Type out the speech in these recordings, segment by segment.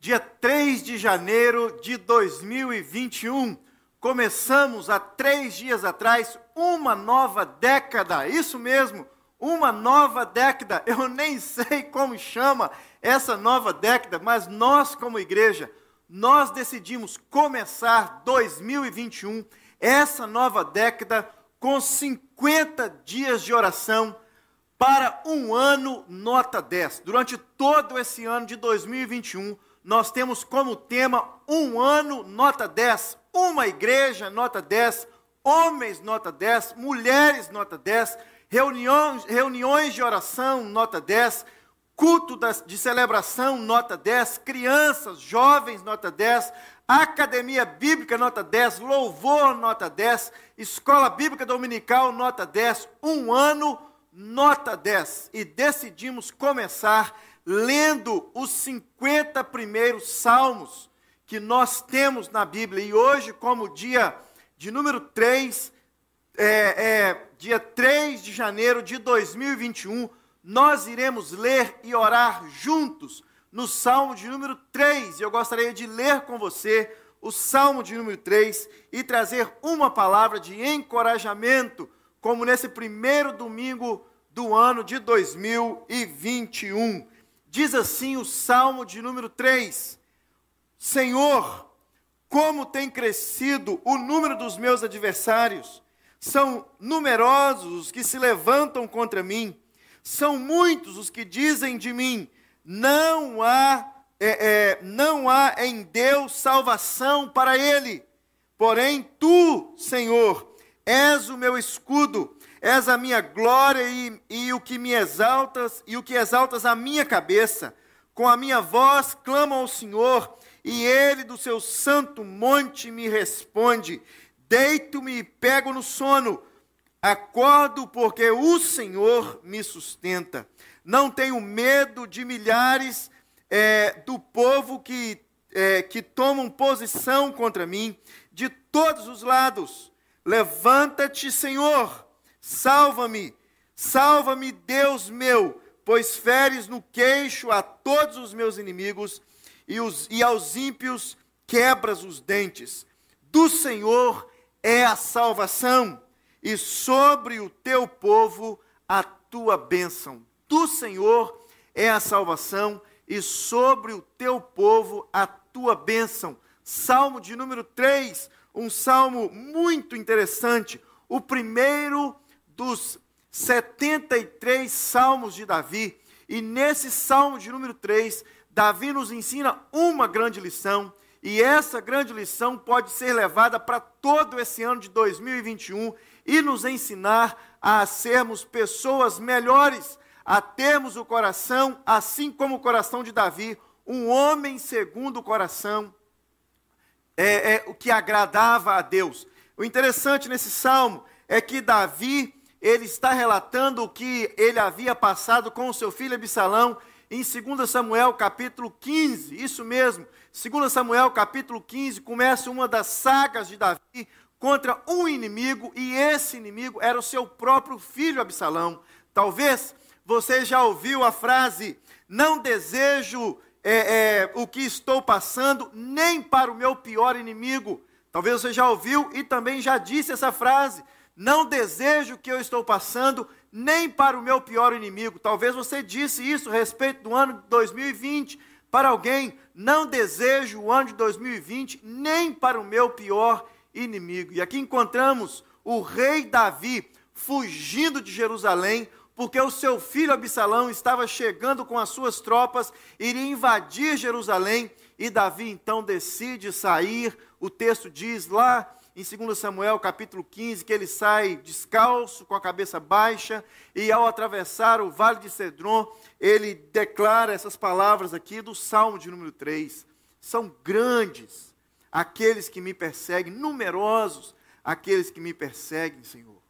dia 3 de janeiro de 2021. Começamos há três dias atrás uma nova década, isso mesmo, uma nova década. Eu nem sei como chama essa nova década, mas nós, como igreja, nós decidimos começar 2021, essa nova década, com 50 dias de oração para um ano nota 10. Durante todo esse ano de 2021, nós temos como tema um ano nota 10, uma igreja nota 10, homens nota 10, mulheres nota 10, reuniões, reuniões de oração nota 10, culto de celebração nota 10, crianças, jovens nota 10, academia bíblica nota 10, louvor nota 10, escola bíblica dominical nota 10, um ano nota 10. E decidimos começar lendo os 50 primeiros salmos que nós temos na Bíblia. E hoje, como dia de número 3, é, é, dia 3 de janeiro de 2021, nós iremos ler e orar juntos no Salmo de número 3. Eu gostaria de ler com você o Salmo de número 3 e trazer uma palavra de encorajamento, como nesse primeiro domingo do ano de 2021. Diz assim o Salmo de número 3: Senhor, como tem crescido o número dos meus adversários, são numerosos os que se levantam contra mim, são muitos os que dizem de mim: não há, é, é, não há em Deus salvação para ele. Porém, tu, Senhor, és o meu escudo, És a minha glória e, e o que me exaltas, e o que exaltas a minha cabeça. Com a minha voz clamo ao Senhor, e ele do seu santo monte me responde. Deito-me e pego no sono. Acordo porque o Senhor me sustenta. Não tenho medo de milhares é, do povo que, é, que tomam posição contra mim, de todos os lados. Levanta-te, Senhor Salva-me, salva-me, Deus meu, pois feres no queixo a todos os meus inimigos e, os, e aos ímpios quebras os dentes. Do Senhor é a salvação, e sobre o teu povo a tua bênção. Do Senhor é a salvação, e sobre o teu povo a tua bênção. Salmo de número 3, um salmo muito interessante. O primeiro dos 73 salmos de Davi. E nesse salmo de número 3, Davi nos ensina uma grande lição. E essa grande lição pode ser levada para todo esse ano de 2021 e nos ensinar a sermos pessoas melhores, a termos o coração, assim como o coração de Davi, um homem segundo o coração, é, é, o que agradava a Deus. O interessante nesse salmo é que Davi ele está relatando o que ele havia passado com o seu filho Absalão em 2 Samuel capítulo 15, isso mesmo, 2 Samuel capítulo 15, começa uma das sagas de Davi contra um inimigo, e esse inimigo era o seu próprio filho Absalão. Talvez você já ouviu a frase: Não desejo é, é, o que estou passando, nem para o meu pior inimigo. Talvez você já ouviu e também já disse essa frase. Não desejo o que eu estou passando, nem para o meu pior inimigo. Talvez você disse isso a respeito do ano de 2020 para alguém. Não desejo o ano de 2020, nem para o meu pior inimigo. E aqui encontramos o rei Davi fugindo de Jerusalém, porque o seu filho Absalão estava chegando com as suas tropas, iria invadir Jerusalém, e Davi então decide sair. O texto diz lá em 2 Samuel capítulo 15, que ele sai descalço, com a cabeça baixa, e ao atravessar o vale de Cedron, ele declara essas palavras aqui do Salmo de número 3. São grandes aqueles que me perseguem, numerosos aqueles que me perseguem, Senhor.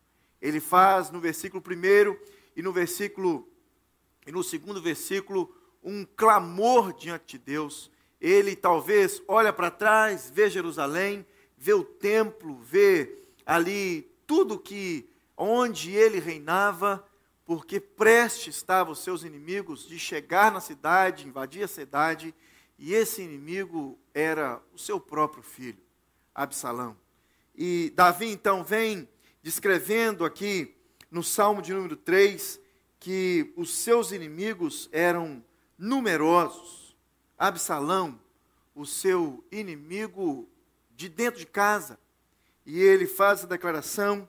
Ele faz no versículo 1 e no versículo e no segundo versículo um clamor diante de Deus. Ele talvez olha para trás, vê Jerusalém, vê o templo, vê ali tudo que onde ele reinava, porque prestes estavam os seus inimigos de chegar na cidade, invadir a cidade, e esse inimigo era o seu próprio filho, Absalão. E Davi então vem descrevendo aqui no Salmo de número 3 que os seus inimigos eram numerosos. Absalão, o seu inimigo de dentro de casa. E ele faz a declaração,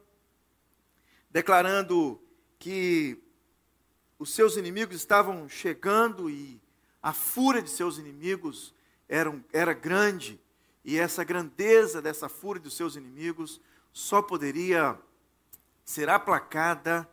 declarando que os seus inimigos estavam chegando e a fúria de seus inimigos era, era grande. E essa grandeza dessa fúria dos seus inimigos só poderia ser aplacada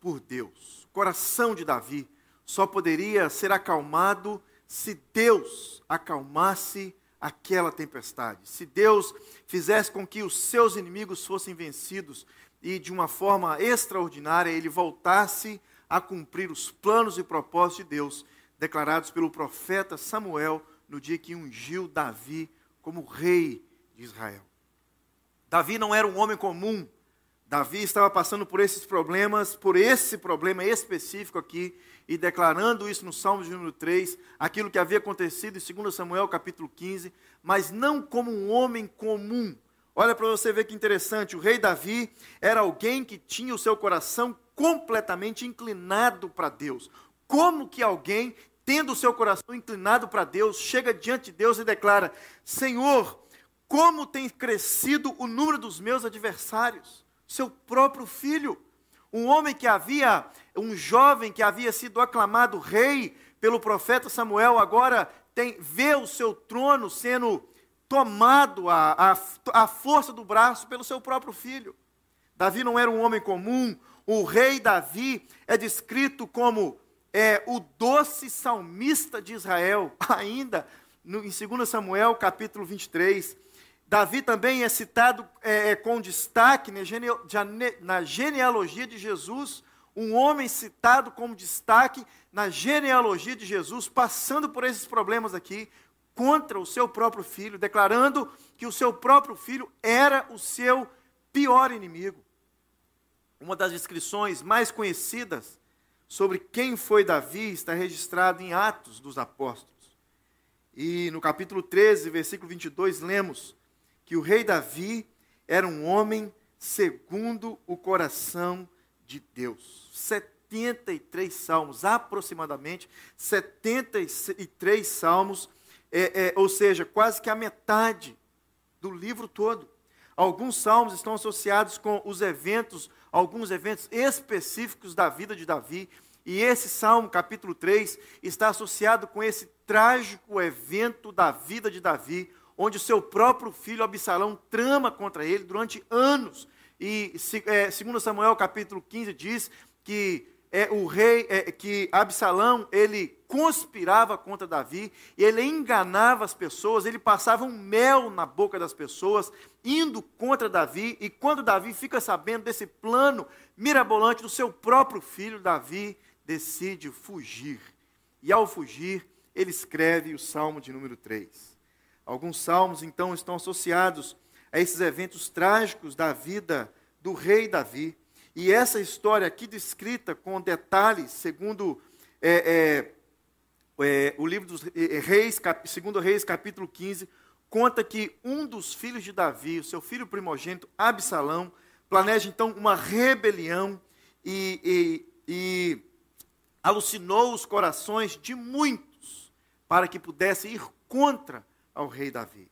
por Deus. O coração de Davi só poderia ser acalmado se Deus acalmasse aquela tempestade. Se Deus fizesse com que os seus inimigos fossem vencidos e de uma forma extraordinária ele voltasse a cumprir os planos e propósitos de Deus declarados pelo profeta Samuel no dia que ungiu Davi como rei de Israel. Davi não era um homem comum. Davi estava passando por esses problemas, por esse problema específico aqui, e declarando isso no Salmo de número 3, aquilo que havia acontecido em 2 Samuel capítulo 15, mas não como um homem comum. Olha para você ver que interessante, o rei Davi era alguém que tinha o seu coração completamente inclinado para Deus. Como que alguém, tendo o seu coração inclinado para Deus, chega diante de Deus e declara: Senhor, como tem crescido o número dos meus adversários? Seu próprio filho. Um homem que havia, um jovem que havia sido aclamado rei pelo profeta Samuel, agora tem, vê o seu trono sendo tomado a, a força do braço pelo seu próprio filho. Davi não era um homem comum, o rei Davi é descrito como é, o doce salmista de Israel, ainda no, em 2 Samuel capítulo 23. Davi também é citado é, é com destaque na genealogia de Jesus, um homem citado como destaque na genealogia de Jesus, passando por esses problemas aqui, contra o seu próprio filho, declarando que o seu próprio filho era o seu pior inimigo. Uma das descrições mais conhecidas sobre quem foi Davi está registrado em Atos dos Apóstolos. E no capítulo 13, versículo 22, lemos: que o rei Davi era um homem segundo o coração de Deus. 73 salmos, aproximadamente 73 salmos, é, é, ou seja, quase que a metade do livro todo. Alguns salmos estão associados com os eventos, alguns eventos específicos da vida de Davi, e esse salmo, capítulo 3, está associado com esse trágico evento da vida de Davi, onde o seu próprio filho Absalão trama contra ele durante anos. E é, segundo Samuel capítulo 15 diz que é, o rei, é, que Absalão, ele conspirava contra Davi, ele enganava as pessoas, ele passava um mel na boca das pessoas, indo contra Davi, e quando Davi fica sabendo desse plano mirabolante do seu próprio filho, Davi decide fugir. E ao fugir, ele escreve o Salmo de número 3. Alguns salmos, então, estão associados a esses eventos trágicos da vida do rei Davi. E essa história aqui descrita com detalhes, segundo é, é, é, o livro dos é, Reis, cap, segundo Reis, capítulo 15, conta que um dos filhos de Davi, o seu filho primogênito, Absalão, planeja então uma rebelião e, e, e alucinou os corações de muitos para que pudesse ir contra ao rei Davi.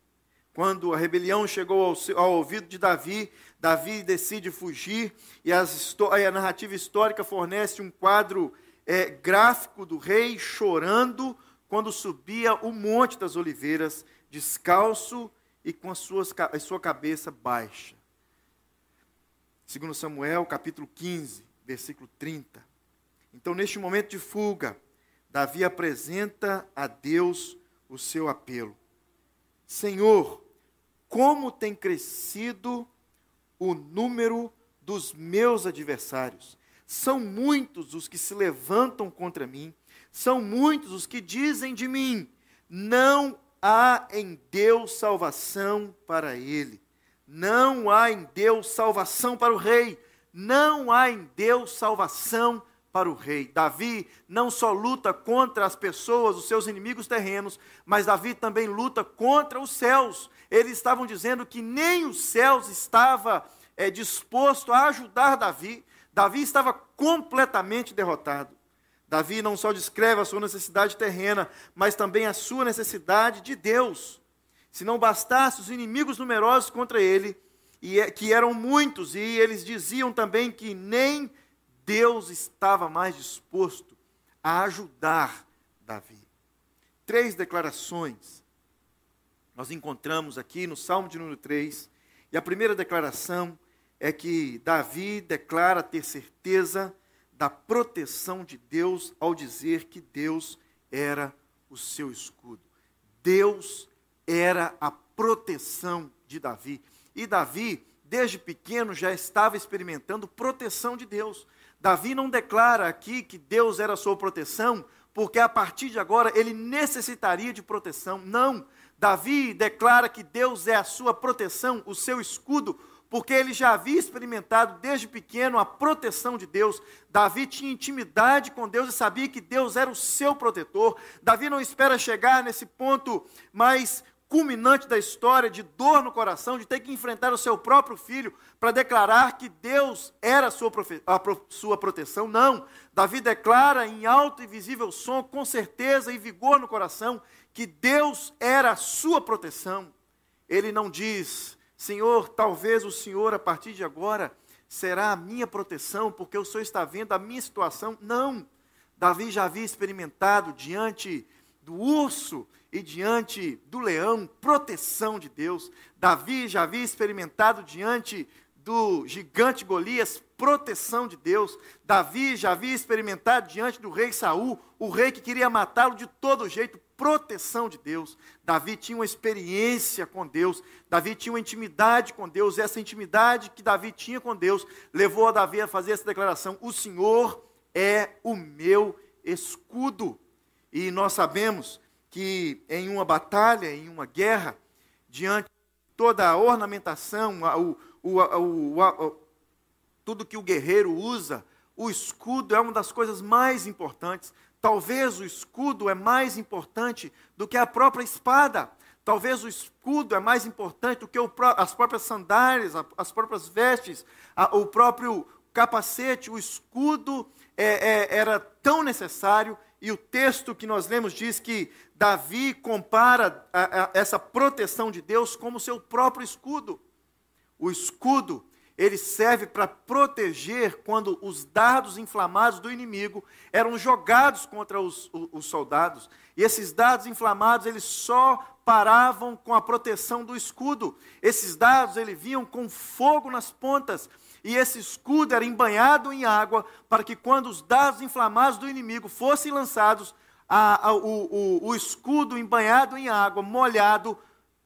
Quando a rebelião chegou ao, ao ouvido de Davi, Davi decide fugir e as, a narrativa histórica fornece um quadro é, gráfico do rei chorando quando subia o Monte das Oliveiras, descalço e com as suas, a sua cabeça baixa. Segundo Samuel, capítulo 15, versículo 30. Então, neste momento de fuga, Davi apresenta a Deus o seu apelo. Senhor, como tem crescido o número dos meus adversários. São muitos os que se levantam contra mim, são muitos os que dizem de mim: não há em Deus salvação para ele. Não há em Deus salvação para o rei. Não há em Deus salvação para o rei. Davi não só luta contra as pessoas, os seus inimigos terrenos, mas Davi também luta contra os céus. Eles estavam dizendo que nem os céus estava é, disposto a ajudar Davi. Davi estava completamente derrotado. Davi não só descreve a sua necessidade terrena, mas também a sua necessidade de Deus. Se não bastasse os inimigos numerosos contra ele, e é, que eram muitos, e eles diziam também que nem Deus estava mais disposto a ajudar Davi. Três declarações nós encontramos aqui no Salmo de número 3, e a primeira declaração é que Davi declara ter certeza da proteção de Deus ao dizer que Deus era o seu escudo. Deus era a proteção de Davi. E Davi, desde pequeno, já estava experimentando proteção de Deus. Davi não declara aqui que Deus era a sua proteção, porque a partir de agora ele necessitaria de proteção. Não. Davi declara que Deus é a sua proteção, o seu escudo, porque ele já havia experimentado desde pequeno a proteção de Deus. Davi tinha intimidade com Deus e sabia que Deus era o seu protetor. Davi não espera chegar nesse ponto mais culminante da história, de dor no coração, de ter que enfrentar o seu próprio filho para declarar que Deus era a sua, a sua proteção. Não. Davi declara em alto e visível som, com certeza e vigor no coração, que Deus era a sua proteção. Ele não diz, Senhor, talvez o Senhor, a partir de agora, será a minha proteção, porque o Senhor está vendo a minha situação. Não. Davi já havia experimentado diante do urso e diante do leão proteção de Deus. Davi já havia experimentado diante do gigante Golias proteção de Deus. Davi já havia experimentado diante do rei Saul, o rei que queria matá-lo de todo jeito, proteção de Deus. Davi tinha uma experiência com Deus, Davi tinha uma intimidade com Deus, e essa intimidade que Davi tinha com Deus levou a Davi a fazer essa declaração: O Senhor é o meu escudo. E nós sabemos que em uma batalha, em uma guerra, diante de toda a ornamentação, o, o, o, tudo que o guerreiro usa, o escudo é uma das coisas mais importantes. Talvez o escudo é mais importante do que a própria espada. Talvez o escudo é mais importante do que o, as próprias sandálias, as próprias vestes, a, o próprio capacete. O escudo é, é, era tão necessário e o texto que nós lemos diz que Davi compara a, a, essa proteção de Deus como seu próprio escudo. O escudo ele serve para proteger quando os dardos inflamados do inimigo eram jogados contra os, os, os, soldados. E esses dardos inflamados, eles só paravam com a proteção do escudo. Esses dardos, eles vinham com fogo nas pontas. E esse escudo era embanhado em água, para que quando os dardos inflamados do inimigo fossem lançados, a, a, o, o, o escudo embanhado em água, molhado,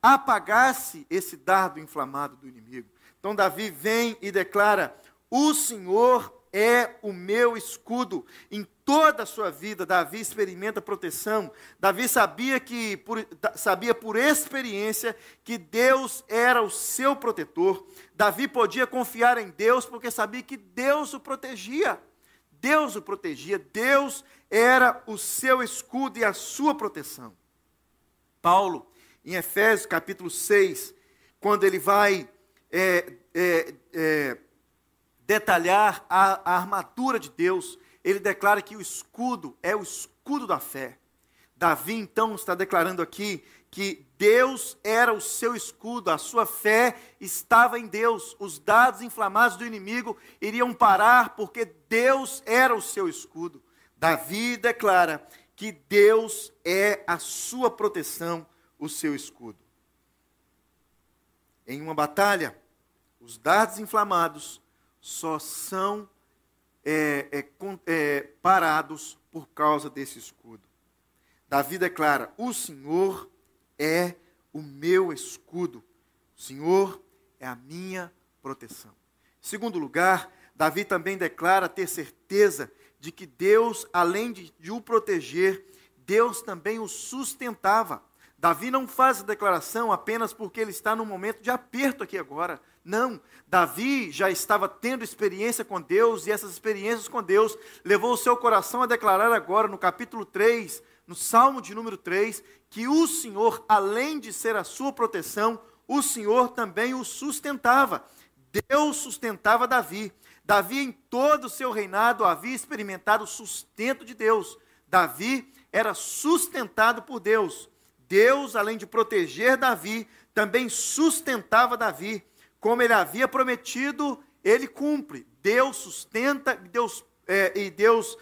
apagasse esse dardo inflamado do inimigo. Então Davi vem e declara: O Senhor é o meu escudo. Em toda a sua vida, Davi experimenta proteção. Davi sabia que por, sabia por experiência que Deus era o seu protetor. Davi podia confiar em Deus porque sabia que Deus o protegia. Deus o protegia, Deus era o seu escudo e a sua proteção. Paulo, em Efésios capítulo 6, quando ele vai é, é, é, detalhar a, a armadura de Deus, ele declara que o escudo é o escudo da fé. Davi então está declarando aqui que Deus era o seu escudo, a sua fé estava em Deus. Os dados inflamados do inimigo iriam parar porque Deus era o seu escudo. Davi declara que Deus é a sua proteção, o seu escudo. Em uma batalha, os dardos inflamados só são é, é, é, parados por causa desse escudo. Davi declara: O Senhor é o meu escudo, o Senhor é a minha proteção. Em segundo lugar, Davi também declara ter certeza de que Deus, além de, de o proteger, Deus também o sustentava. Davi não faz a declaração apenas porque ele está num momento de aperto aqui agora. Não, Davi já estava tendo experiência com Deus e essas experiências com Deus levou o seu coração a declarar agora no capítulo 3, no Salmo de número 3, que o Senhor, além de ser a sua proteção, o Senhor também o sustentava. Deus sustentava Davi. Davi, em todo o seu reinado, havia experimentado o sustento de Deus. Davi era sustentado por Deus. Deus, além de proteger Davi, também sustentava Davi. Como ele havia prometido, ele cumpre. Deus sustenta Deus, é, e Deus,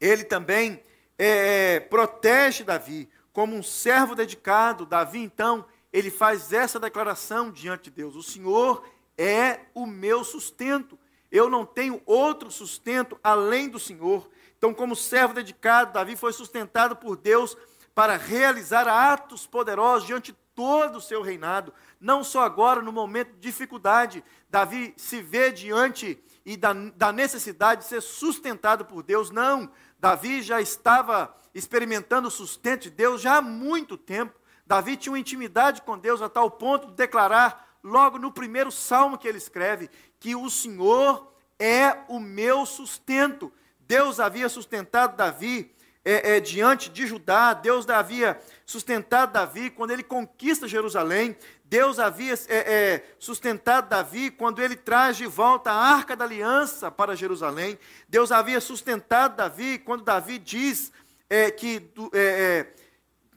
ele também é, é, protege Davi. Como um servo dedicado, Davi, então, ele faz essa declaração diante de Deus: O Senhor é o meu sustento. Eu não tenho outro sustento além do Senhor. Então, como servo dedicado, Davi foi sustentado por Deus para realizar atos poderosos diante de todo o seu reinado. Não só agora, no momento de dificuldade, Davi se vê diante e da, da necessidade de ser sustentado por Deus. Não, Davi já estava experimentando o sustento de Deus já há muito tempo. Davi tinha uma intimidade com Deus a tal ponto de declarar, logo no primeiro salmo que ele escreve, que o Senhor é o meu sustento. Deus havia sustentado Davi é, é, diante de Judá, Deus havia sustentado Davi quando ele conquista Jerusalém, Deus havia é, é, sustentado Davi quando ele traz de volta a arca da aliança para Jerusalém, Deus havia sustentado Davi quando Davi diz é, que é,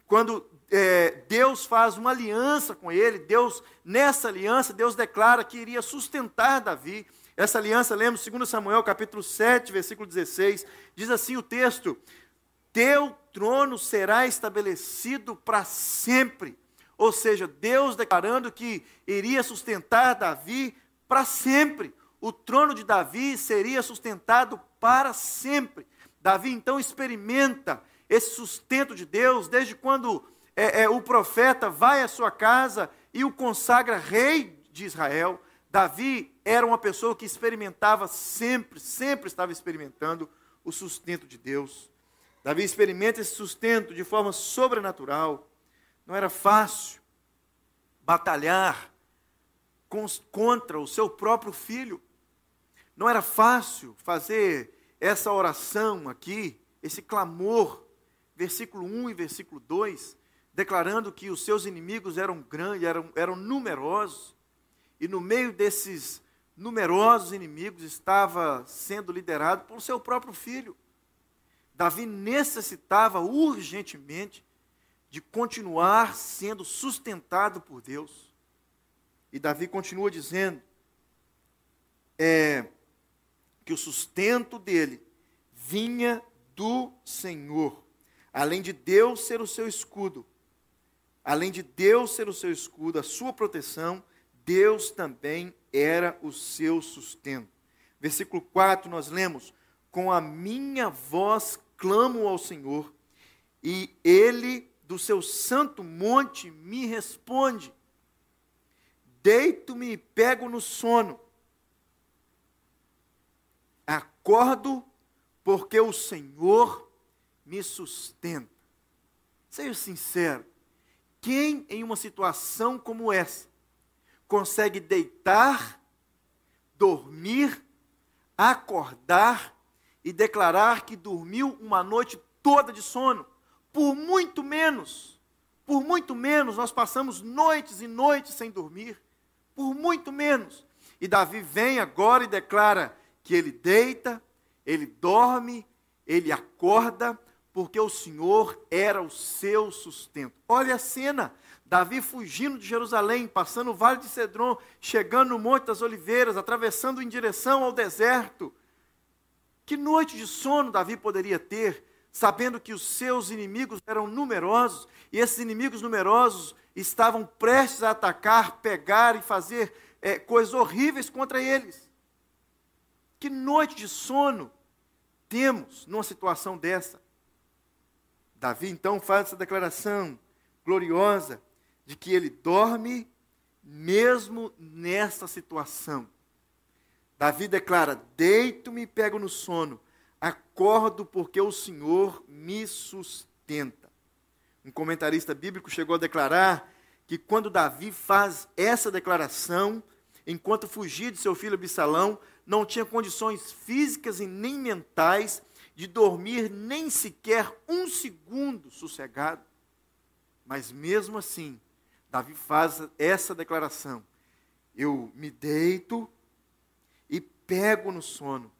quando Deus faz uma aliança com ele, Deus, nessa aliança, Deus declara que iria sustentar Davi. Essa aliança, lemos 2 Samuel capítulo 7, versículo 16, diz assim o texto: teu trono será estabelecido para sempre. Ou seja, Deus declarando que iria sustentar Davi para sempre. O trono de Davi seria sustentado para sempre. Davi então experimenta esse sustento de Deus desde quando é, é, o profeta vai à sua casa e o consagra rei de Israel. Davi era uma pessoa que experimentava sempre, sempre estava experimentando o sustento de Deus. Davi experimenta esse sustento de forma sobrenatural. Não era fácil batalhar contra o seu próprio filho. Não era fácil fazer essa oração aqui, esse clamor, versículo 1 e versículo 2, declarando que os seus inimigos eram grandes, eram, eram numerosos, e no meio desses numerosos inimigos estava sendo liderado por seu próprio filho. Davi necessitava urgentemente de continuar sendo sustentado por Deus. E Davi continua dizendo é, que o sustento dele vinha do Senhor. Além de Deus ser o seu escudo, além de Deus ser o seu escudo, a sua proteção, Deus também era o seu sustento. Versículo 4, nós lemos: Com a minha voz clamo ao Senhor, e ele do seu santo monte me responde. Deito-me e pego no sono. Acordo porque o Senhor me sustenta. Seja sincero, quem em uma situação como essa consegue deitar, dormir, acordar e declarar que dormiu uma noite toda de sono, por muito menos, por muito menos, nós passamos noites e noites sem dormir, por muito menos. E Davi vem agora e declara que ele deita, ele dorme, ele acorda, porque o Senhor era o seu sustento. Olha a cena: Davi fugindo de Jerusalém, passando o vale de Cedron, chegando no Monte das Oliveiras, atravessando em direção ao deserto. Que noite de sono Davi poderia ter, sabendo que os seus inimigos eram numerosos e esses inimigos numerosos estavam prestes a atacar, pegar e fazer é, coisas horríveis contra eles? Que noite de sono temos numa situação dessa? Davi então faz essa declaração gloriosa de que ele dorme mesmo nessa situação. Davi declara: Deito-me e pego no sono, acordo porque o Senhor me sustenta. Um comentarista bíblico chegou a declarar que quando Davi faz essa declaração, enquanto fugia de seu filho Absalão, não tinha condições físicas e nem mentais de dormir nem sequer um segundo sossegado. Mas mesmo assim, Davi faz essa declaração: Eu me deito pego no sono,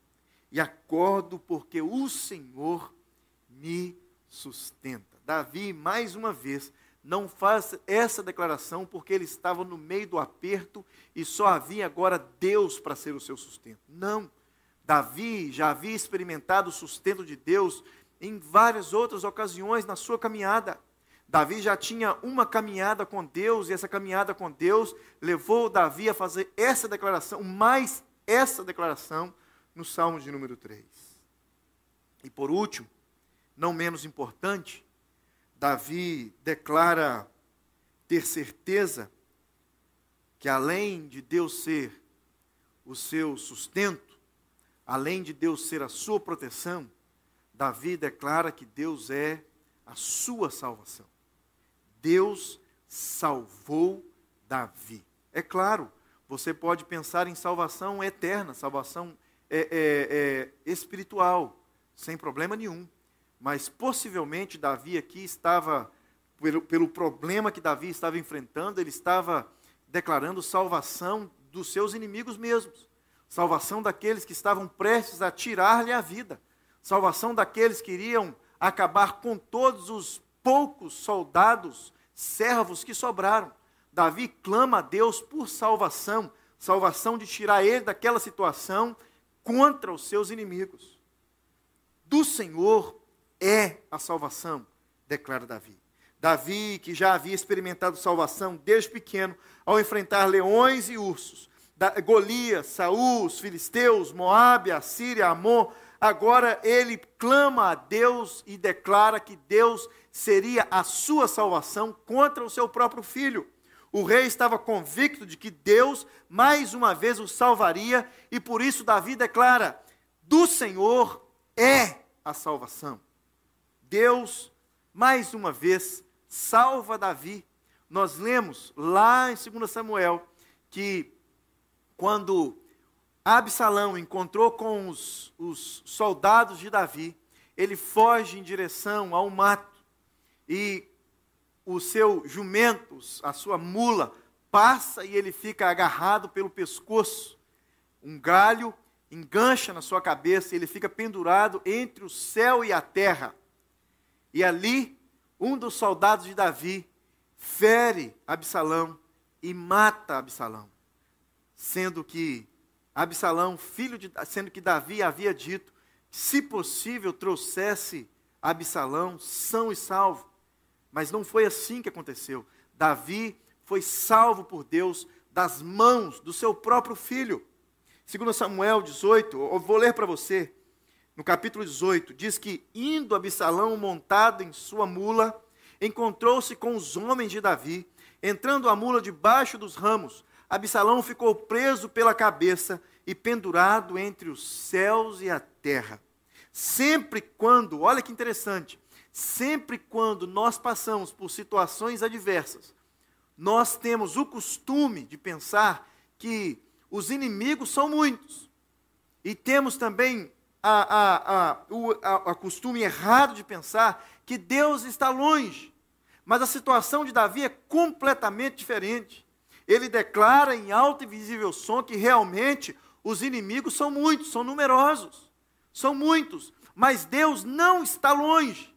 e acordo porque o Senhor me sustenta. Davi, mais uma vez, não faz essa declaração porque ele estava no meio do aperto e só havia agora Deus para ser o seu sustento. Não. Davi já havia experimentado o sustento de Deus em várias outras ocasiões na sua caminhada. Davi já tinha uma caminhada com Deus, e essa caminhada com Deus levou Davi a fazer essa declaração, mais essa declaração, no Salmo de número 3. E por último, não menos importante, Davi declara ter certeza que além de Deus ser o seu sustento, além de Deus ser a sua proteção, Davi declara que Deus é a sua salvação. Deus salvou Davi. É claro, você pode pensar em salvação eterna, salvação é, é, é, espiritual, sem problema nenhum. Mas possivelmente Davi aqui estava, pelo, pelo problema que Davi estava enfrentando, ele estava declarando salvação dos seus inimigos mesmos, salvação daqueles que estavam prestes a tirar-lhe a vida, salvação daqueles que iriam acabar com todos os poucos soldados, servos que sobraram. Davi clama a Deus por salvação, salvação de tirar ele daquela situação contra os seus inimigos. Do Senhor é a salvação, declara Davi. Davi, que já havia experimentado salvação desde pequeno, ao enfrentar leões e ursos, Golias, Saul, os filisteus, Moabe, a Síria, Amon, agora ele clama a Deus e declara que Deus seria a sua salvação contra o seu próprio filho. O rei estava convicto de que Deus mais uma vez o salvaria e por isso Davi declara: do Senhor é a salvação. Deus, mais uma vez, salva Davi. Nós lemos lá em 2 Samuel que quando Absalão encontrou com os, os soldados de Davi, ele foge em direção ao mato e o seu jumento, a sua mula, passa e ele fica agarrado pelo pescoço. Um galho engancha na sua cabeça e ele fica pendurado entre o céu e a terra. E ali, um dos soldados de Davi fere Absalão e mata Absalão, sendo que Absalão, filho de, sendo que Davi havia dito, se possível trouxesse Absalão são e salvo. Mas não foi assim que aconteceu. Davi foi salvo por Deus das mãos do seu próprio filho. Segundo Samuel 18, eu vou ler para você no capítulo 18, diz que, indo Absalão montado em sua mula, encontrou-se com os homens de Davi. Entrando a mula debaixo dos ramos, Absalão ficou preso pela cabeça e pendurado entre os céus e a terra. Sempre quando, olha que interessante, sempre quando nós passamos por situações adversas, nós temos o costume de pensar que os inimigos são muitos. E temos também a, a, a, o a, a costume errado de pensar que Deus está longe. Mas a situação de Davi é completamente diferente. Ele declara em alto e visível som que realmente os inimigos são muitos, são numerosos, são muitos, mas Deus não está longe.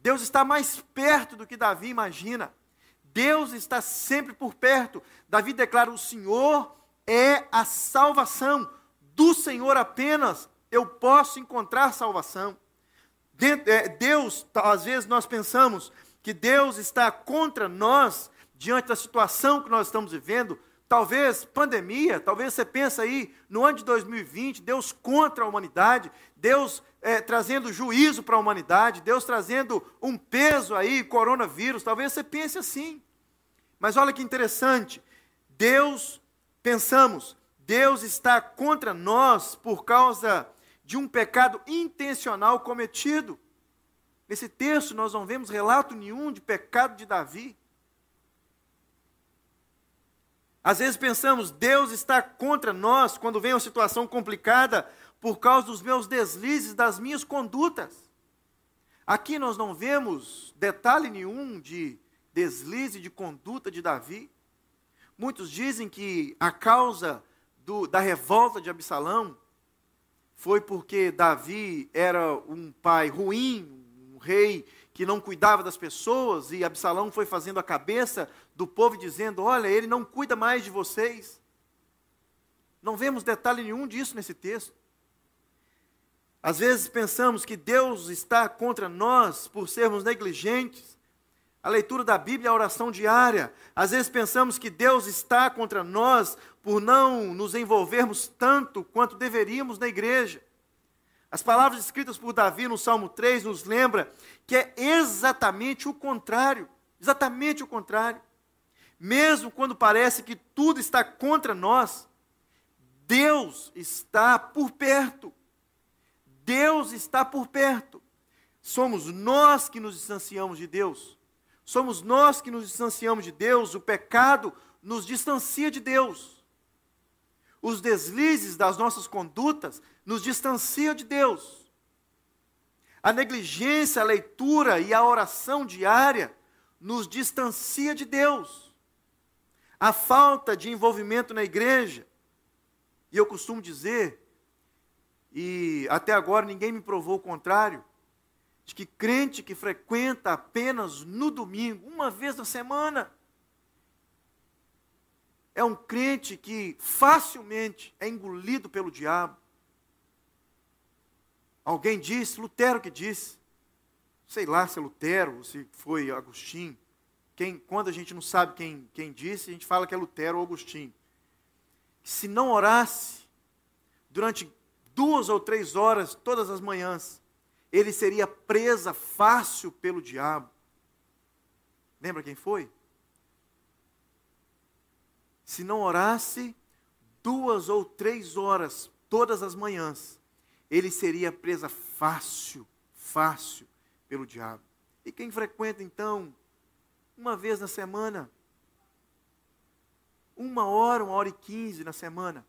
Deus está mais perto do que Davi imagina. Deus está sempre por perto. Davi declara: O Senhor é a salvação, do Senhor apenas eu posso encontrar salvação. É, Deus, às vezes nós pensamos que Deus está contra nós diante da situação que nós estamos vivendo. Talvez pandemia, talvez você pense aí no ano de 2020, Deus contra a humanidade, Deus é, trazendo juízo para a humanidade, Deus trazendo um peso aí, coronavírus. Talvez você pense assim. Mas olha que interessante, Deus, pensamos, Deus está contra nós por causa de um pecado intencional cometido. Nesse texto nós não vemos relato nenhum de pecado de Davi. Às vezes pensamos, Deus está contra nós quando vem uma situação complicada por causa dos meus deslizes, das minhas condutas. Aqui nós não vemos detalhe nenhum de deslize de conduta de Davi. Muitos dizem que a causa do, da revolta de Absalão foi porque Davi era um pai ruim, um rei que não cuidava das pessoas, e Absalão foi fazendo a cabeça do povo dizendo: Olha, ele não cuida mais de vocês. Não vemos detalhe nenhum disso nesse texto. Às vezes pensamos que Deus está contra nós por sermos negligentes. A leitura da Bíblia é a oração diária. Às vezes pensamos que Deus está contra nós por não nos envolvermos tanto quanto deveríamos na igreja. As palavras escritas por Davi no Salmo 3 nos lembra que é exatamente o contrário, exatamente o contrário. Mesmo quando parece que tudo está contra nós, Deus está por perto. Deus está por perto. Somos nós que nos distanciamos de Deus. Somos nós que nos distanciamos de Deus. O pecado nos distancia de Deus. Os deslizes das nossas condutas nos distanciam de Deus. A negligência, a leitura e a oração diária nos distancia de Deus. A falta de envolvimento na igreja, e eu costumo dizer e até agora ninguém me provou o contrário, de que crente que frequenta apenas no domingo, uma vez na semana, é um crente que facilmente é engolido pelo diabo. Alguém disse, Lutero que disse, sei lá se é Lutero se foi Agostinho, quem, quando a gente não sabe quem, quem disse, a gente fala que é Lutero ou Agostinho. Se não orasse durante duas ou três horas todas as manhãs, ele seria presa fácil pelo diabo. Lembra quem foi? Se não orasse duas ou três horas todas as manhãs, ele seria presa fácil, fácil pelo diabo. E quem frequenta então, uma vez na semana, uma hora, uma hora e quinze na semana,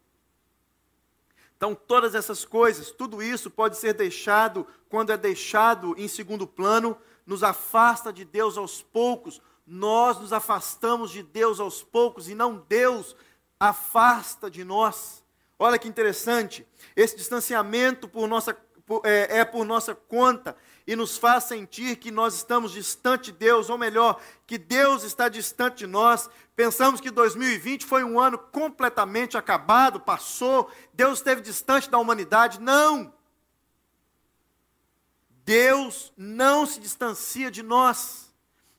então, todas essas coisas, tudo isso pode ser deixado, quando é deixado em segundo plano, nos afasta de Deus aos poucos. Nós nos afastamos de Deus aos poucos e não Deus afasta de nós. Olha que interessante, esse distanciamento por nossa, por, é, é por nossa conta e nos faz sentir que nós estamos distante de Deus, ou melhor, que Deus está distante de nós. Pensamos que 2020 foi um ano completamente acabado, passou, Deus esteve distante da humanidade. Não! Deus não se distancia de nós.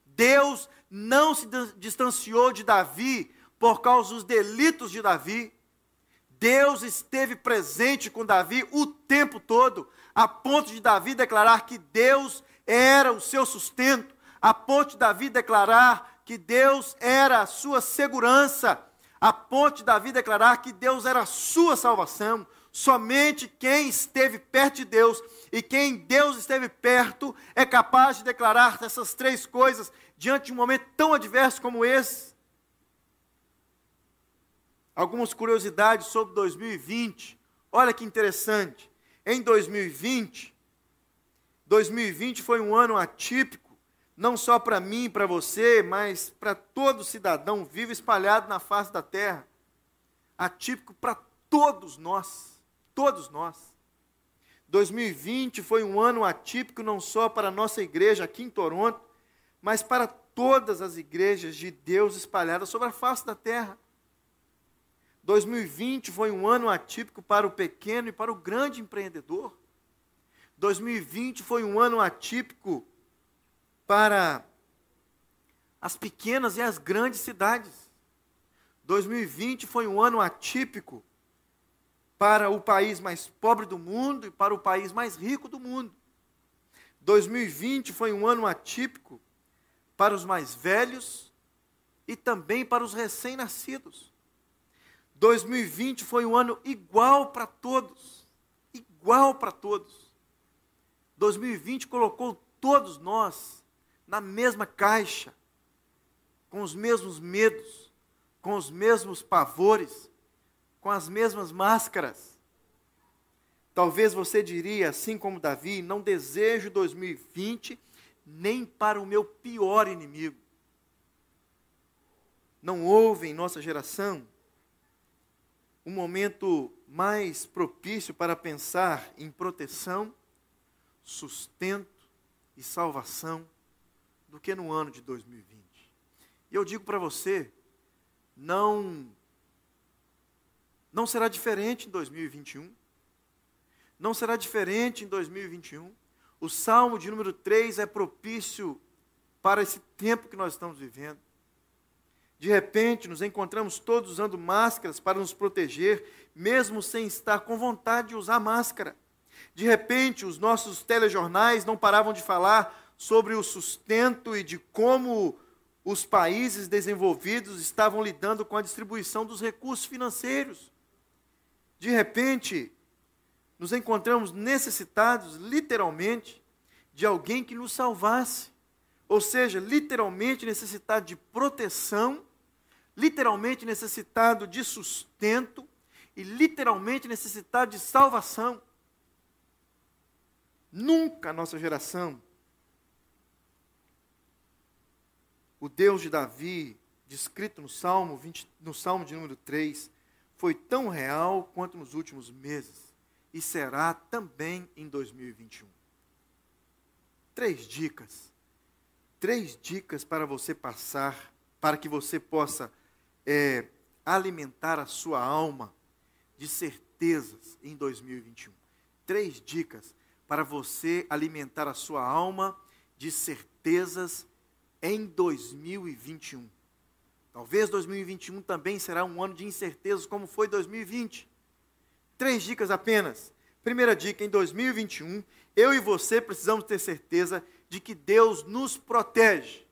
Deus não se distanciou de Davi por causa dos delitos de Davi. Deus esteve presente com Davi o tempo todo a ponto de Davi declarar que Deus era o seu sustento, a ponto de Davi declarar que Deus era a sua segurança, a ponto de Davi declarar que Deus era a sua salvação. Somente quem esteve perto de Deus e quem Deus esteve perto é capaz de declarar essas três coisas diante de um momento tão adverso como esse. Algumas curiosidades sobre 2020. Olha que interessante em 2020, 2020 foi um ano atípico, não só para mim para você, mas para todo cidadão vivo espalhado na face da terra. Atípico para todos nós, todos nós. 2020 foi um ano atípico não só para a nossa igreja aqui em Toronto, mas para todas as igrejas de Deus espalhadas sobre a face da terra. 2020 foi um ano atípico para o pequeno e para o grande empreendedor. 2020 foi um ano atípico para as pequenas e as grandes cidades. 2020 foi um ano atípico para o país mais pobre do mundo e para o país mais rico do mundo. 2020 foi um ano atípico para os mais velhos e também para os recém-nascidos. 2020 foi um ano igual para todos. Igual para todos. 2020 colocou todos nós na mesma caixa, com os mesmos medos, com os mesmos pavores, com as mesmas máscaras. Talvez você diria, assim como Davi, não desejo 2020 nem para o meu pior inimigo. Não houve em nossa geração um momento mais propício para pensar em proteção, sustento e salvação do que no ano de 2020. E eu digo para você, não não será diferente em 2021. Não será diferente em 2021. O Salmo de número 3 é propício para esse tempo que nós estamos vivendo. De repente, nos encontramos todos usando máscaras para nos proteger, mesmo sem estar com vontade de usar máscara. De repente, os nossos telejornais não paravam de falar sobre o sustento e de como os países desenvolvidos estavam lidando com a distribuição dos recursos financeiros. De repente, nos encontramos necessitados, literalmente, de alguém que nos salvasse. Ou seja, literalmente necessitado de proteção literalmente necessitado de sustento e literalmente necessitado de salvação. Nunca a nossa geração, o Deus de Davi, descrito no Salmo, 20, no Salmo de número 3, foi tão real quanto nos últimos meses e será também em 2021. Três dicas. Três dicas para você passar, para que você possa é, alimentar a sua alma de certezas em 2021. Três dicas para você alimentar a sua alma de certezas em 2021. Talvez 2021 também será um ano de incertezas, como foi 2020. Três dicas apenas. Primeira dica: em 2021, eu e você precisamos ter certeza de que Deus nos protege.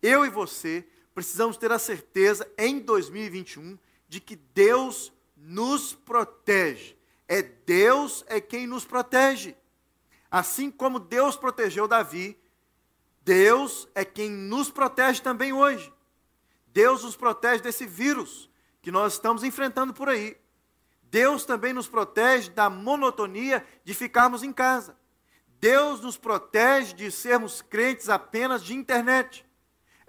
Eu e você precisamos ter a certeza em 2021 de que Deus nos protege. É Deus é quem nos protege. Assim como Deus protegeu Davi, Deus é quem nos protege também hoje. Deus nos protege desse vírus que nós estamos enfrentando por aí. Deus também nos protege da monotonia de ficarmos em casa. Deus nos protege de sermos crentes apenas de internet.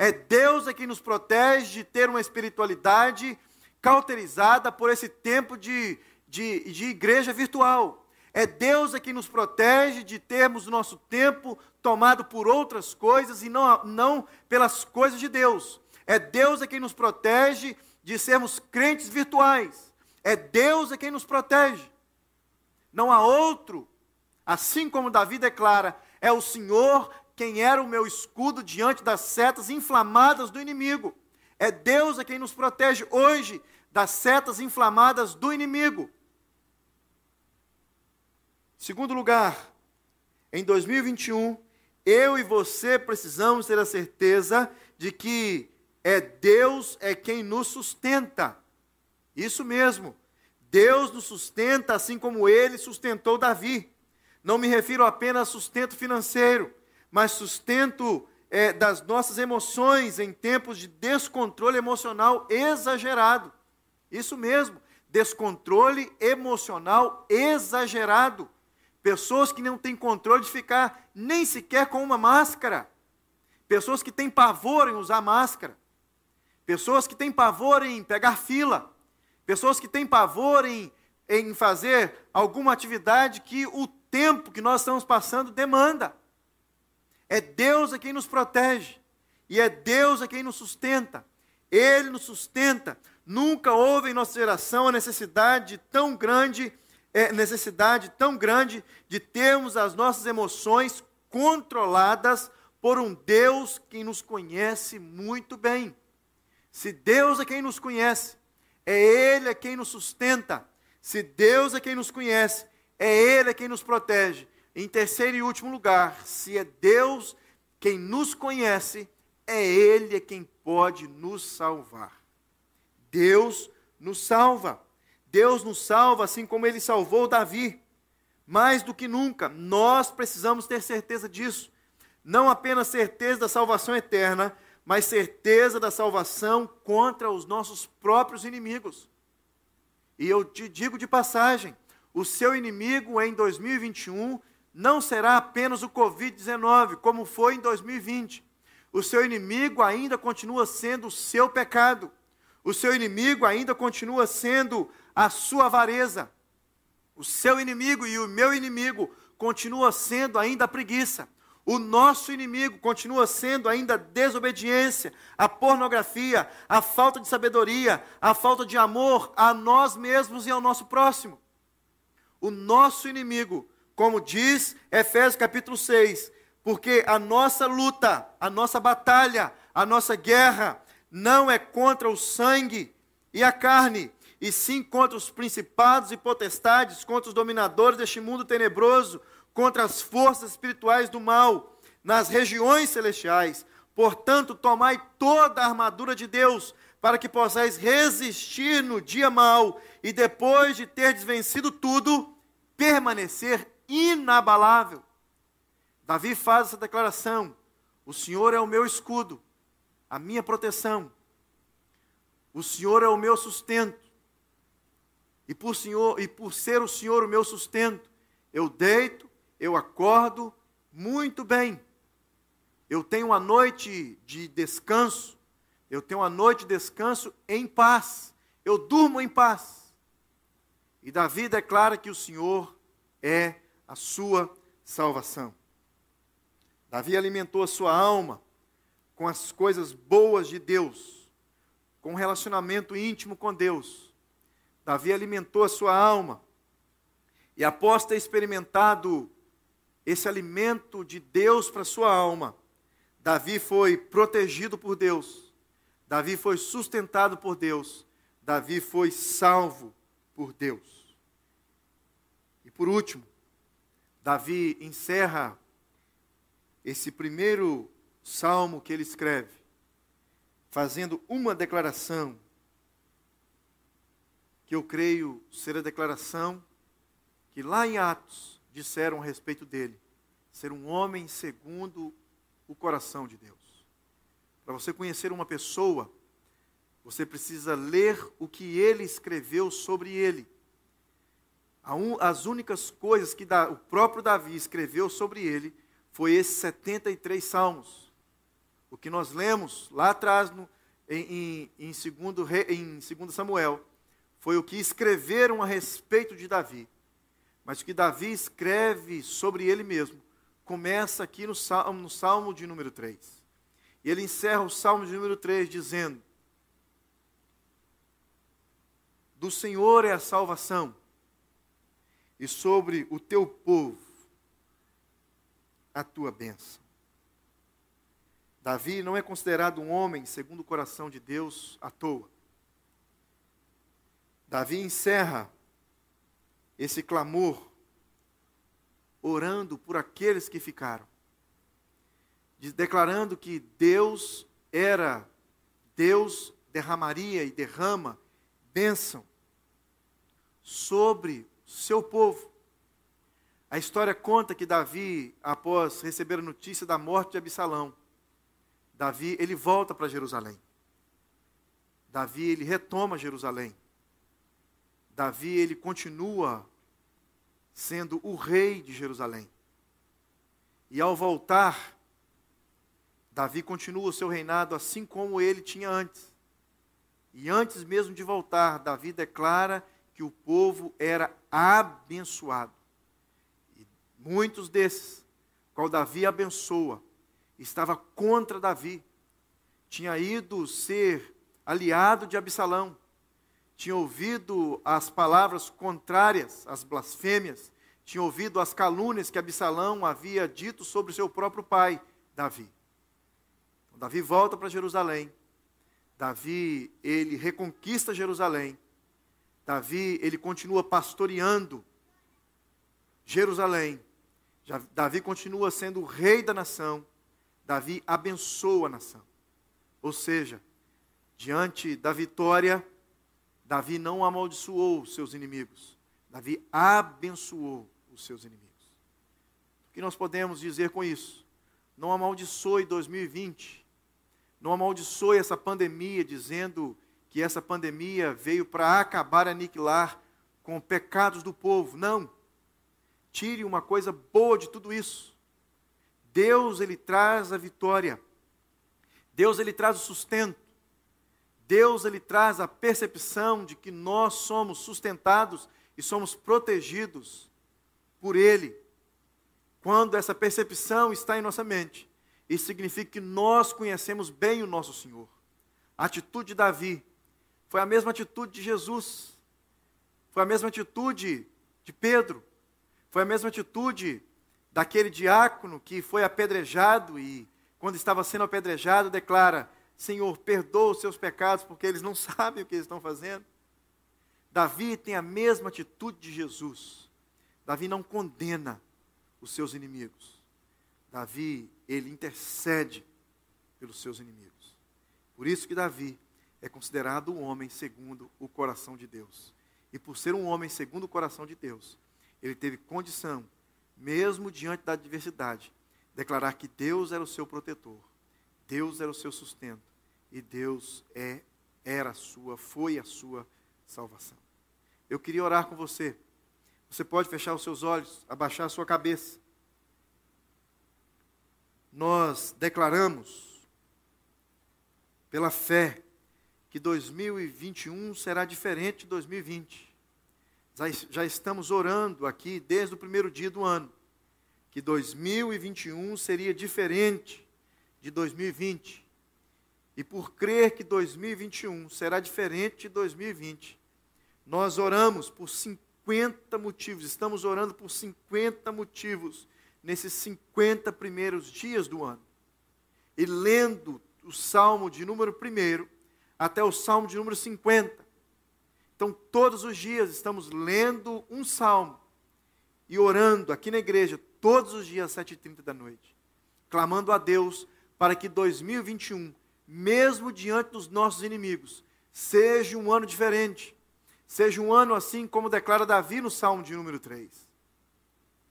É Deus é quem nos protege de ter uma espiritualidade cauterizada por esse tempo de, de, de igreja virtual. É Deus é quem nos protege de termos nosso tempo tomado por outras coisas e não, não pelas coisas de Deus. É Deus é quem nos protege de sermos crentes virtuais. É Deus é quem nos protege. Não há outro. Assim como Davi declara, é o Senhor quem era o meu escudo diante das setas inflamadas do inimigo. É Deus a quem nos protege hoje das setas inflamadas do inimigo. Segundo lugar, em 2021, eu e você precisamos ter a certeza de que é Deus é quem nos sustenta. Isso mesmo. Deus nos sustenta assim como ele sustentou Davi. Não me refiro apenas a sustento financeiro mas sustento é, das nossas emoções em tempos de descontrole emocional exagerado. Isso mesmo, descontrole emocional exagerado. Pessoas que não têm controle de ficar nem sequer com uma máscara. Pessoas que têm pavor em usar máscara. Pessoas que têm pavor em pegar fila. Pessoas que têm pavor em, em fazer alguma atividade que o tempo que nós estamos passando demanda. É Deus a quem nos protege. E é Deus a quem nos sustenta. Ele nos sustenta. Nunca houve em nossa geração a necessidade tão grande, é, necessidade tão grande de termos as nossas emoções controladas por um Deus que nos conhece muito bem. Se Deus é quem nos conhece, é Ele é quem nos sustenta. Se Deus é quem nos conhece, é Ele é quem nos protege. Em terceiro e último lugar, se é Deus quem nos conhece, é Ele quem pode nos salvar. Deus nos salva. Deus nos salva assim como Ele salvou Davi. Mais do que nunca, nós precisamos ter certeza disso. Não apenas certeza da salvação eterna, mas certeza da salvação contra os nossos próprios inimigos. E eu te digo de passagem: o seu inimigo em 2021 não será apenas o Covid-19, como foi em 2020. O seu inimigo ainda continua sendo o seu pecado. O seu inimigo ainda continua sendo a sua avareza. O seu inimigo e o meu inimigo continua sendo ainda a preguiça. O nosso inimigo continua sendo ainda a desobediência, a pornografia, a falta de sabedoria, a falta de amor a nós mesmos e ao nosso próximo. O nosso inimigo, como diz Efésios capítulo 6, porque a nossa luta, a nossa batalha, a nossa guerra não é contra o sangue e a carne, e sim contra os principados e potestades, contra os dominadores deste mundo tenebroso, contra as forças espirituais do mal nas regiões celestiais. Portanto, tomai toda a armadura de Deus, para que possais resistir no dia mau e depois de ter vencido tudo, permanecer inabalável. Davi faz essa declaração: O Senhor é o meu escudo, a minha proteção. O Senhor é o meu sustento. E por, senhor, e por ser o Senhor o meu sustento, eu deito eu acordo muito bem. Eu tenho uma noite de descanso, eu tenho uma noite de descanso em paz. Eu durmo em paz. E Davi declara que o Senhor é a sua salvação. Davi alimentou a sua alma com as coisas boas de Deus, com um relacionamento íntimo com Deus. Davi alimentou a sua alma. E após ter experimentado esse alimento de Deus para sua alma. Davi foi protegido por Deus. Davi foi sustentado por Deus. Davi foi salvo por Deus. E por último, Davi encerra esse primeiro salmo que ele escreve, fazendo uma declaração, que eu creio ser a declaração que lá em Atos disseram a respeito dele, ser um homem segundo o coração de Deus. Para você conhecer uma pessoa, você precisa ler o que ele escreveu sobre ele. As únicas coisas que o próprio Davi escreveu sobre ele foi esses 73 salmos. O que nós lemos lá atrás no, em, em, em, segundo, em 2 Samuel foi o que escreveram a respeito de Davi. Mas o que Davi escreve sobre ele mesmo começa aqui no salmo, no salmo de número 3. E ele encerra o salmo de número 3 dizendo: Do Senhor é a salvação, e sobre o teu povo a tua bênção. Davi não é considerado um homem segundo o coração de Deus à toa. Davi encerra esse clamor, orando por aqueles que ficaram, declarando que Deus era, Deus derramaria e derrama bênção sobre seu povo. A história conta que Davi, após receber a notícia da morte de Absalão, Davi, ele volta para Jerusalém. Davi, ele retoma Jerusalém. Davi ele continua sendo o rei de Jerusalém. E ao voltar, Davi continua o seu reinado assim como ele tinha antes. E antes mesmo de voltar, Davi declara que o povo era abençoado. E muitos desses, qual Davi abençoa, estava contra Davi. Tinha ido ser aliado de Absalão tinha ouvido as palavras contrárias, as blasfêmias, tinha ouvido as calúnias que Absalão havia dito sobre seu próprio pai, Davi. Então, Davi volta para Jerusalém. Davi, ele reconquista Jerusalém. Davi, ele continua pastoreando Jerusalém. Davi continua sendo o rei da nação. Davi abençoa a nação. Ou seja, diante da vitória Davi não amaldiçoou os seus inimigos. Davi abençoou os seus inimigos. O que nós podemos dizer com isso? Não amaldiçoe 2020. Não amaldiçoe essa pandemia, dizendo que essa pandemia veio para acabar, aniquilar com pecados do povo. Não. Tire uma coisa boa de tudo isso. Deus, ele traz a vitória. Deus, ele traz o sustento. Deus, ele traz a percepção de que nós somos sustentados e somos protegidos por Ele. Quando essa percepção está em nossa mente, isso significa que nós conhecemos bem o nosso Senhor. A atitude de Davi foi a mesma atitude de Jesus, foi a mesma atitude de Pedro, foi a mesma atitude daquele diácono que foi apedrejado e, quando estava sendo apedrejado, declara: Senhor, perdoa os seus pecados, porque eles não sabem o que eles estão fazendo. Davi tem a mesma atitude de Jesus. Davi não condena os seus inimigos. Davi, ele intercede pelos seus inimigos. Por isso que Davi é considerado um homem segundo o coração de Deus. E por ser um homem segundo o coração de Deus, ele teve condição, mesmo diante da adversidade, declarar que Deus era o seu protetor, Deus era o seu sustento e Deus é era a sua, foi a sua salvação. Eu queria orar com você. Você pode fechar os seus olhos, abaixar a sua cabeça. Nós declaramos pela fé que 2021 será diferente de 2020. Já, já estamos orando aqui desde o primeiro dia do ano que 2021 seria diferente de 2020. E por crer que 2021 será diferente de 2020, nós oramos por 50 motivos, estamos orando por 50 motivos nesses 50 primeiros dias do ano. E lendo o salmo de número 1 até o salmo de número 50. Então, todos os dias estamos lendo um salmo e orando aqui na igreja, todos os dias às 7h30 da noite, clamando a Deus para que 2021, mesmo diante dos nossos inimigos, seja um ano diferente, seja um ano assim como declara Davi no Salmo de número 3,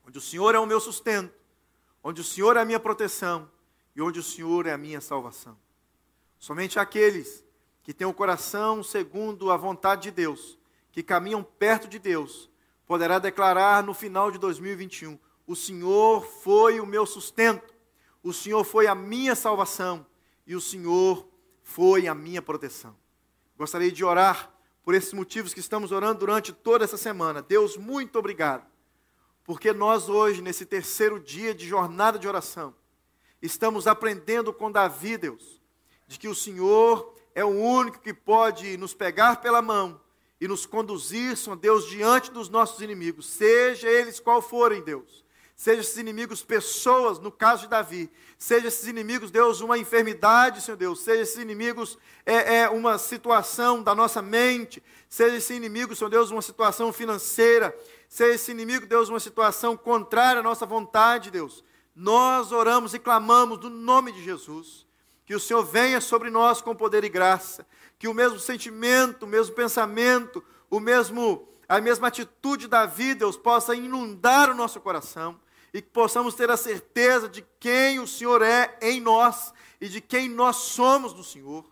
onde o Senhor é o meu sustento, onde o Senhor é a minha proteção e onde o Senhor é a minha salvação. Somente aqueles que têm o coração segundo a vontade de Deus, que caminham perto de Deus, poderá declarar no final de 2021: O Senhor foi o meu sustento, o Senhor foi a minha salvação e o Senhor foi a minha proteção. Gostaria de orar por esses motivos que estamos orando durante toda essa semana. Deus, muito obrigado, porque nós hoje, nesse terceiro dia de jornada de oração, estamos aprendendo com Davi, Deus, de que o Senhor é o único que pode nos pegar pela mão e nos conduzir, Senhor Deus, diante dos nossos inimigos, seja eles qual forem, Deus. Seja esses inimigos pessoas, no caso de Davi. Seja esses inimigos, Deus, uma enfermidade, Senhor Deus. Seja esses inimigos é, é, uma situação da nossa mente. Seja esse inimigo, Senhor Deus, uma situação financeira. Seja esse inimigo, Deus, uma situação contrária à nossa vontade, Deus. Nós oramos e clamamos no nome de Jesus. Que o Senhor venha sobre nós com poder e graça que o mesmo sentimento, o mesmo pensamento, o mesmo a mesma atitude da vida, Deus, possa inundar o nosso coração e que possamos ter a certeza de quem o Senhor é em nós e de quem nós somos no Senhor.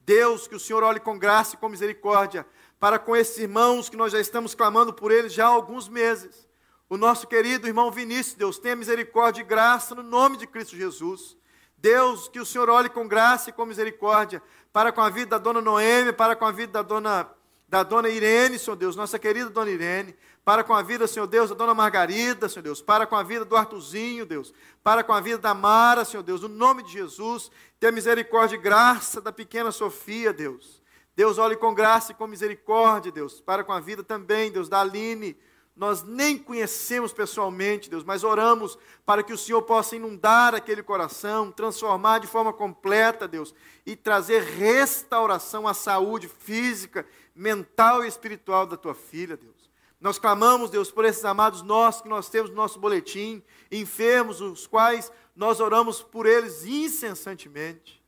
Deus, que o Senhor olhe com graça e com misericórdia para com esses irmãos que nós já estamos clamando por eles já há alguns meses. O nosso querido irmão Vinícius, Deus, tenha misericórdia e graça no nome de Cristo Jesus. Deus, que o Senhor olhe com graça e com misericórdia para com a vida da dona Noemi, para com a vida da dona, da dona Irene, Senhor Deus, nossa querida dona Irene, para com a vida, Senhor Deus, da dona Margarida, Senhor Deus, para com a vida do Artuzinho, Deus, para com a vida da Mara, Senhor Deus, no nome de Jesus, tenha misericórdia e graça da pequena Sofia, Deus. Deus, olhe com graça e com misericórdia, Deus, para com a vida também, Deus, da Aline, nós nem conhecemos pessoalmente, Deus, mas oramos para que o Senhor possa inundar aquele coração, transformar de forma completa, Deus, e trazer restauração à saúde física, mental e espiritual da tua filha, Deus. Nós clamamos, Deus, por esses amados nossos que nós temos no nosso boletim, enfermos, os quais nós oramos por eles incessantemente.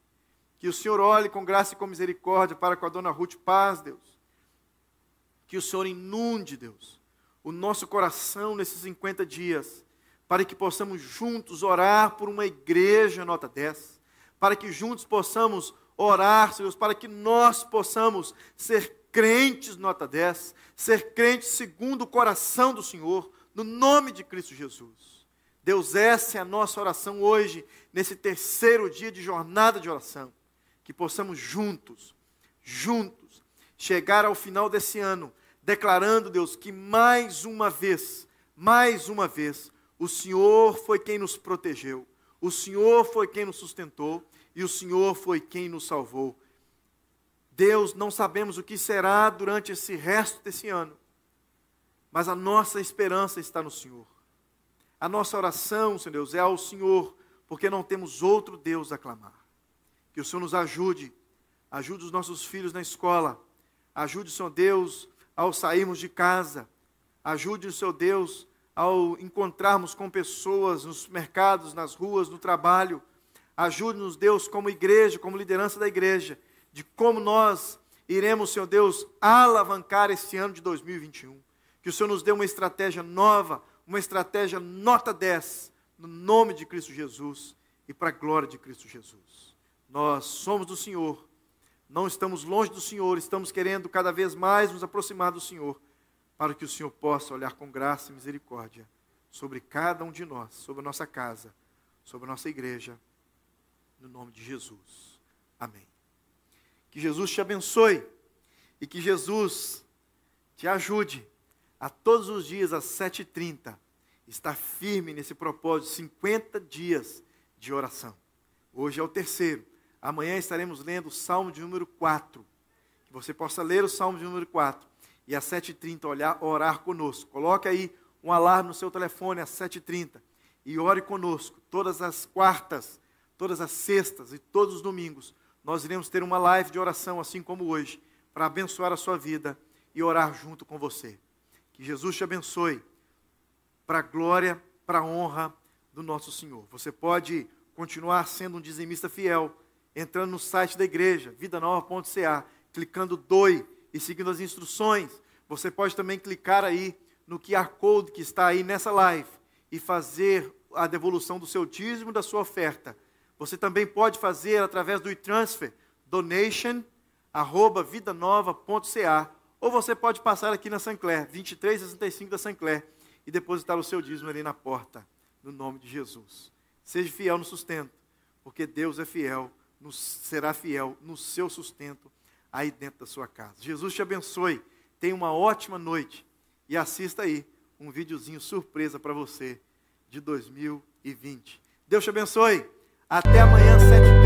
Que o Senhor olhe com graça e com misericórdia para com a dona Ruth Paz, Deus. Que o Senhor inunde, Deus o nosso coração nesses 50 dias, para que possamos juntos orar por uma igreja nota 10, para que juntos possamos orar, Senhor, para que nós possamos ser crentes nota 10, ser crentes segundo o coração do Senhor, no nome de Cristo Jesus. Deus, essa é a nossa oração hoje, nesse terceiro dia de jornada de oração, que possamos juntos, juntos, chegar ao final desse ano, declarando, Deus, que mais uma vez, mais uma vez, o Senhor foi quem nos protegeu, o Senhor foi quem nos sustentou e o Senhor foi quem nos salvou. Deus, não sabemos o que será durante esse resto desse ano, mas a nossa esperança está no Senhor. A nossa oração, Senhor Deus, é ao Senhor, porque não temos outro Deus a clamar. Que o Senhor nos ajude, ajude os nossos filhos na escola, ajude, Senhor Deus, ao sairmos de casa, ajude o Senhor Deus ao encontrarmos com pessoas nos mercados, nas ruas, no trabalho. Ajude-nos, Deus, como igreja, como liderança da igreja, de como nós iremos, Senhor Deus, alavancar esse ano de 2021. Que o Senhor nos dê uma estratégia nova, uma estratégia nota 10, no nome de Cristo Jesus e para a glória de Cristo Jesus. Nós somos do Senhor, não estamos longe do Senhor, estamos querendo cada vez mais nos aproximar do Senhor para que o Senhor possa olhar com graça e misericórdia sobre cada um de nós, sobre a nossa casa, sobre a nossa igreja, no nome de Jesus. Amém. Que Jesus te abençoe e que Jesus te ajude a todos os dias às 7h30 estar firme nesse propósito, 50 dias de oração. Hoje é o terceiro. Amanhã estaremos lendo o Salmo de número 4. Que você possa ler o Salmo de número 4 e às 7h30 olhar, orar conosco. Coloque aí um alarme no seu telefone às 7h30 e ore conosco. Todas as quartas, todas as sextas e todos os domingos, nós iremos ter uma live de oração, assim como hoje, para abençoar a sua vida e orar junto com você. Que Jesus te abençoe, para a glória, para a honra do nosso Senhor. Você pode continuar sendo um dizimista fiel, entrando no site da igreja, vidanova.ca, clicando DOI e seguindo as instruções. Você pode também clicar aí no QR Code que está aí nessa live e fazer a devolução do seu dízimo da sua oferta. Você também pode fazer através do e-transfer donation@vidanova.ca ou você pode passar aqui na Sancler, 2365 da Sancler e depositar o seu dízimo ali na porta, no nome de Jesus. Seja fiel no sustento, porque Deus é fiel, será fiel no seu sustento aí dentro da sua casa. Jesus te abençoe. Tenha uma ótima noite e assista aí um videozinho surpresa para você de 2020. Deus te abençoe. Até amanhã, 7h30.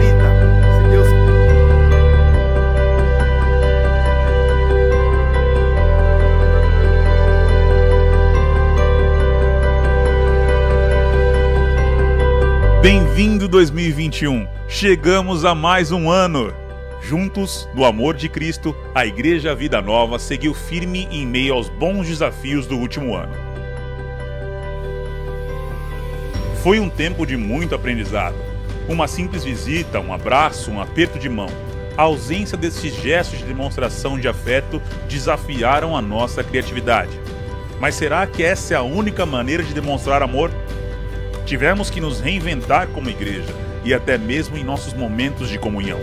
Bem-vindo 2021. Chegamos a mais um ano. Juntos, no amor de Cristo, a Igreja Vida Nova seguiu firme em meio aos bons desafios do último ano. Foi um tempo de muito aprendizado. Uma simples visita, um abraço, um aperto de mão. A ausência desses gestos de demonstração de afeto desafiaram a nossa criatividade. Mas será que essa é a única maneira de demonstrar amor? Tivemos que nos reinventar como igreja e até mesmo em nossos momentos de comunhão.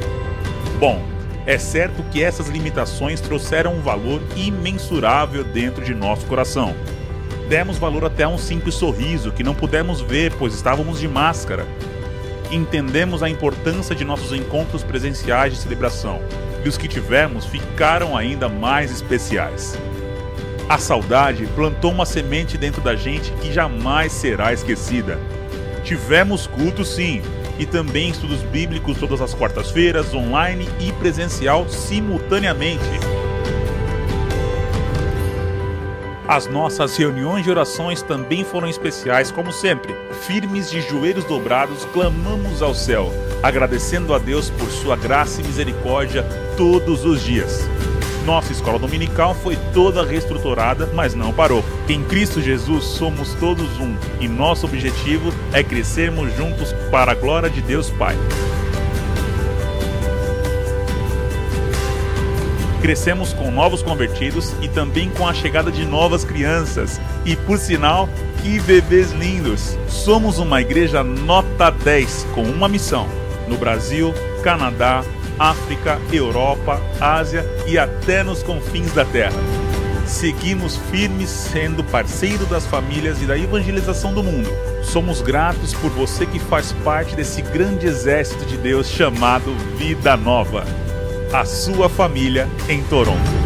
Bom, é certo que essas limitações trouxeram um valor imensurável dentro de nosso coração. Demos valor até a um simples sorriso que não pudemos ver, pois estávamos de máscara. Entendemos a importância de nossos encontros presenciais de celebração, e os que tivemos ficaram ainda mais especiais. A saudade plantou uma semente dentro da gente que jamais será esquecida. Tivemos culto sim, e também estudos bíblicos todas as quartas-feiras, online e presencial simultaneamente. As nossas reuniões de orações também foram especiais, como sempre. Firmes de joelhos dobrados, clamamos ao céu, agradecendo a Deus por sua graça e misericórdia todos os dias. Nossa escola dominical foi toda reestruturada, mas não parou. Em Cristo Jesus somos todos um e nosso objetivo é crescermos juntos para a glória de Deus Pai. Crescemos com novos convertidos e também com a chegada de novas crianças. E por sinal, que bebês lindos! Somos uma igreja nota 10 com uma missão: no Brasil, Canadá, África, Europa, Ásia e até nos confins da Terra. Seguimos firmes sendo parceiro das famílias e da evangelização do mundo. Somos gratos por você que faz parte desse grande exército de Deus chamado Vida Nova. A sua família em Toronto.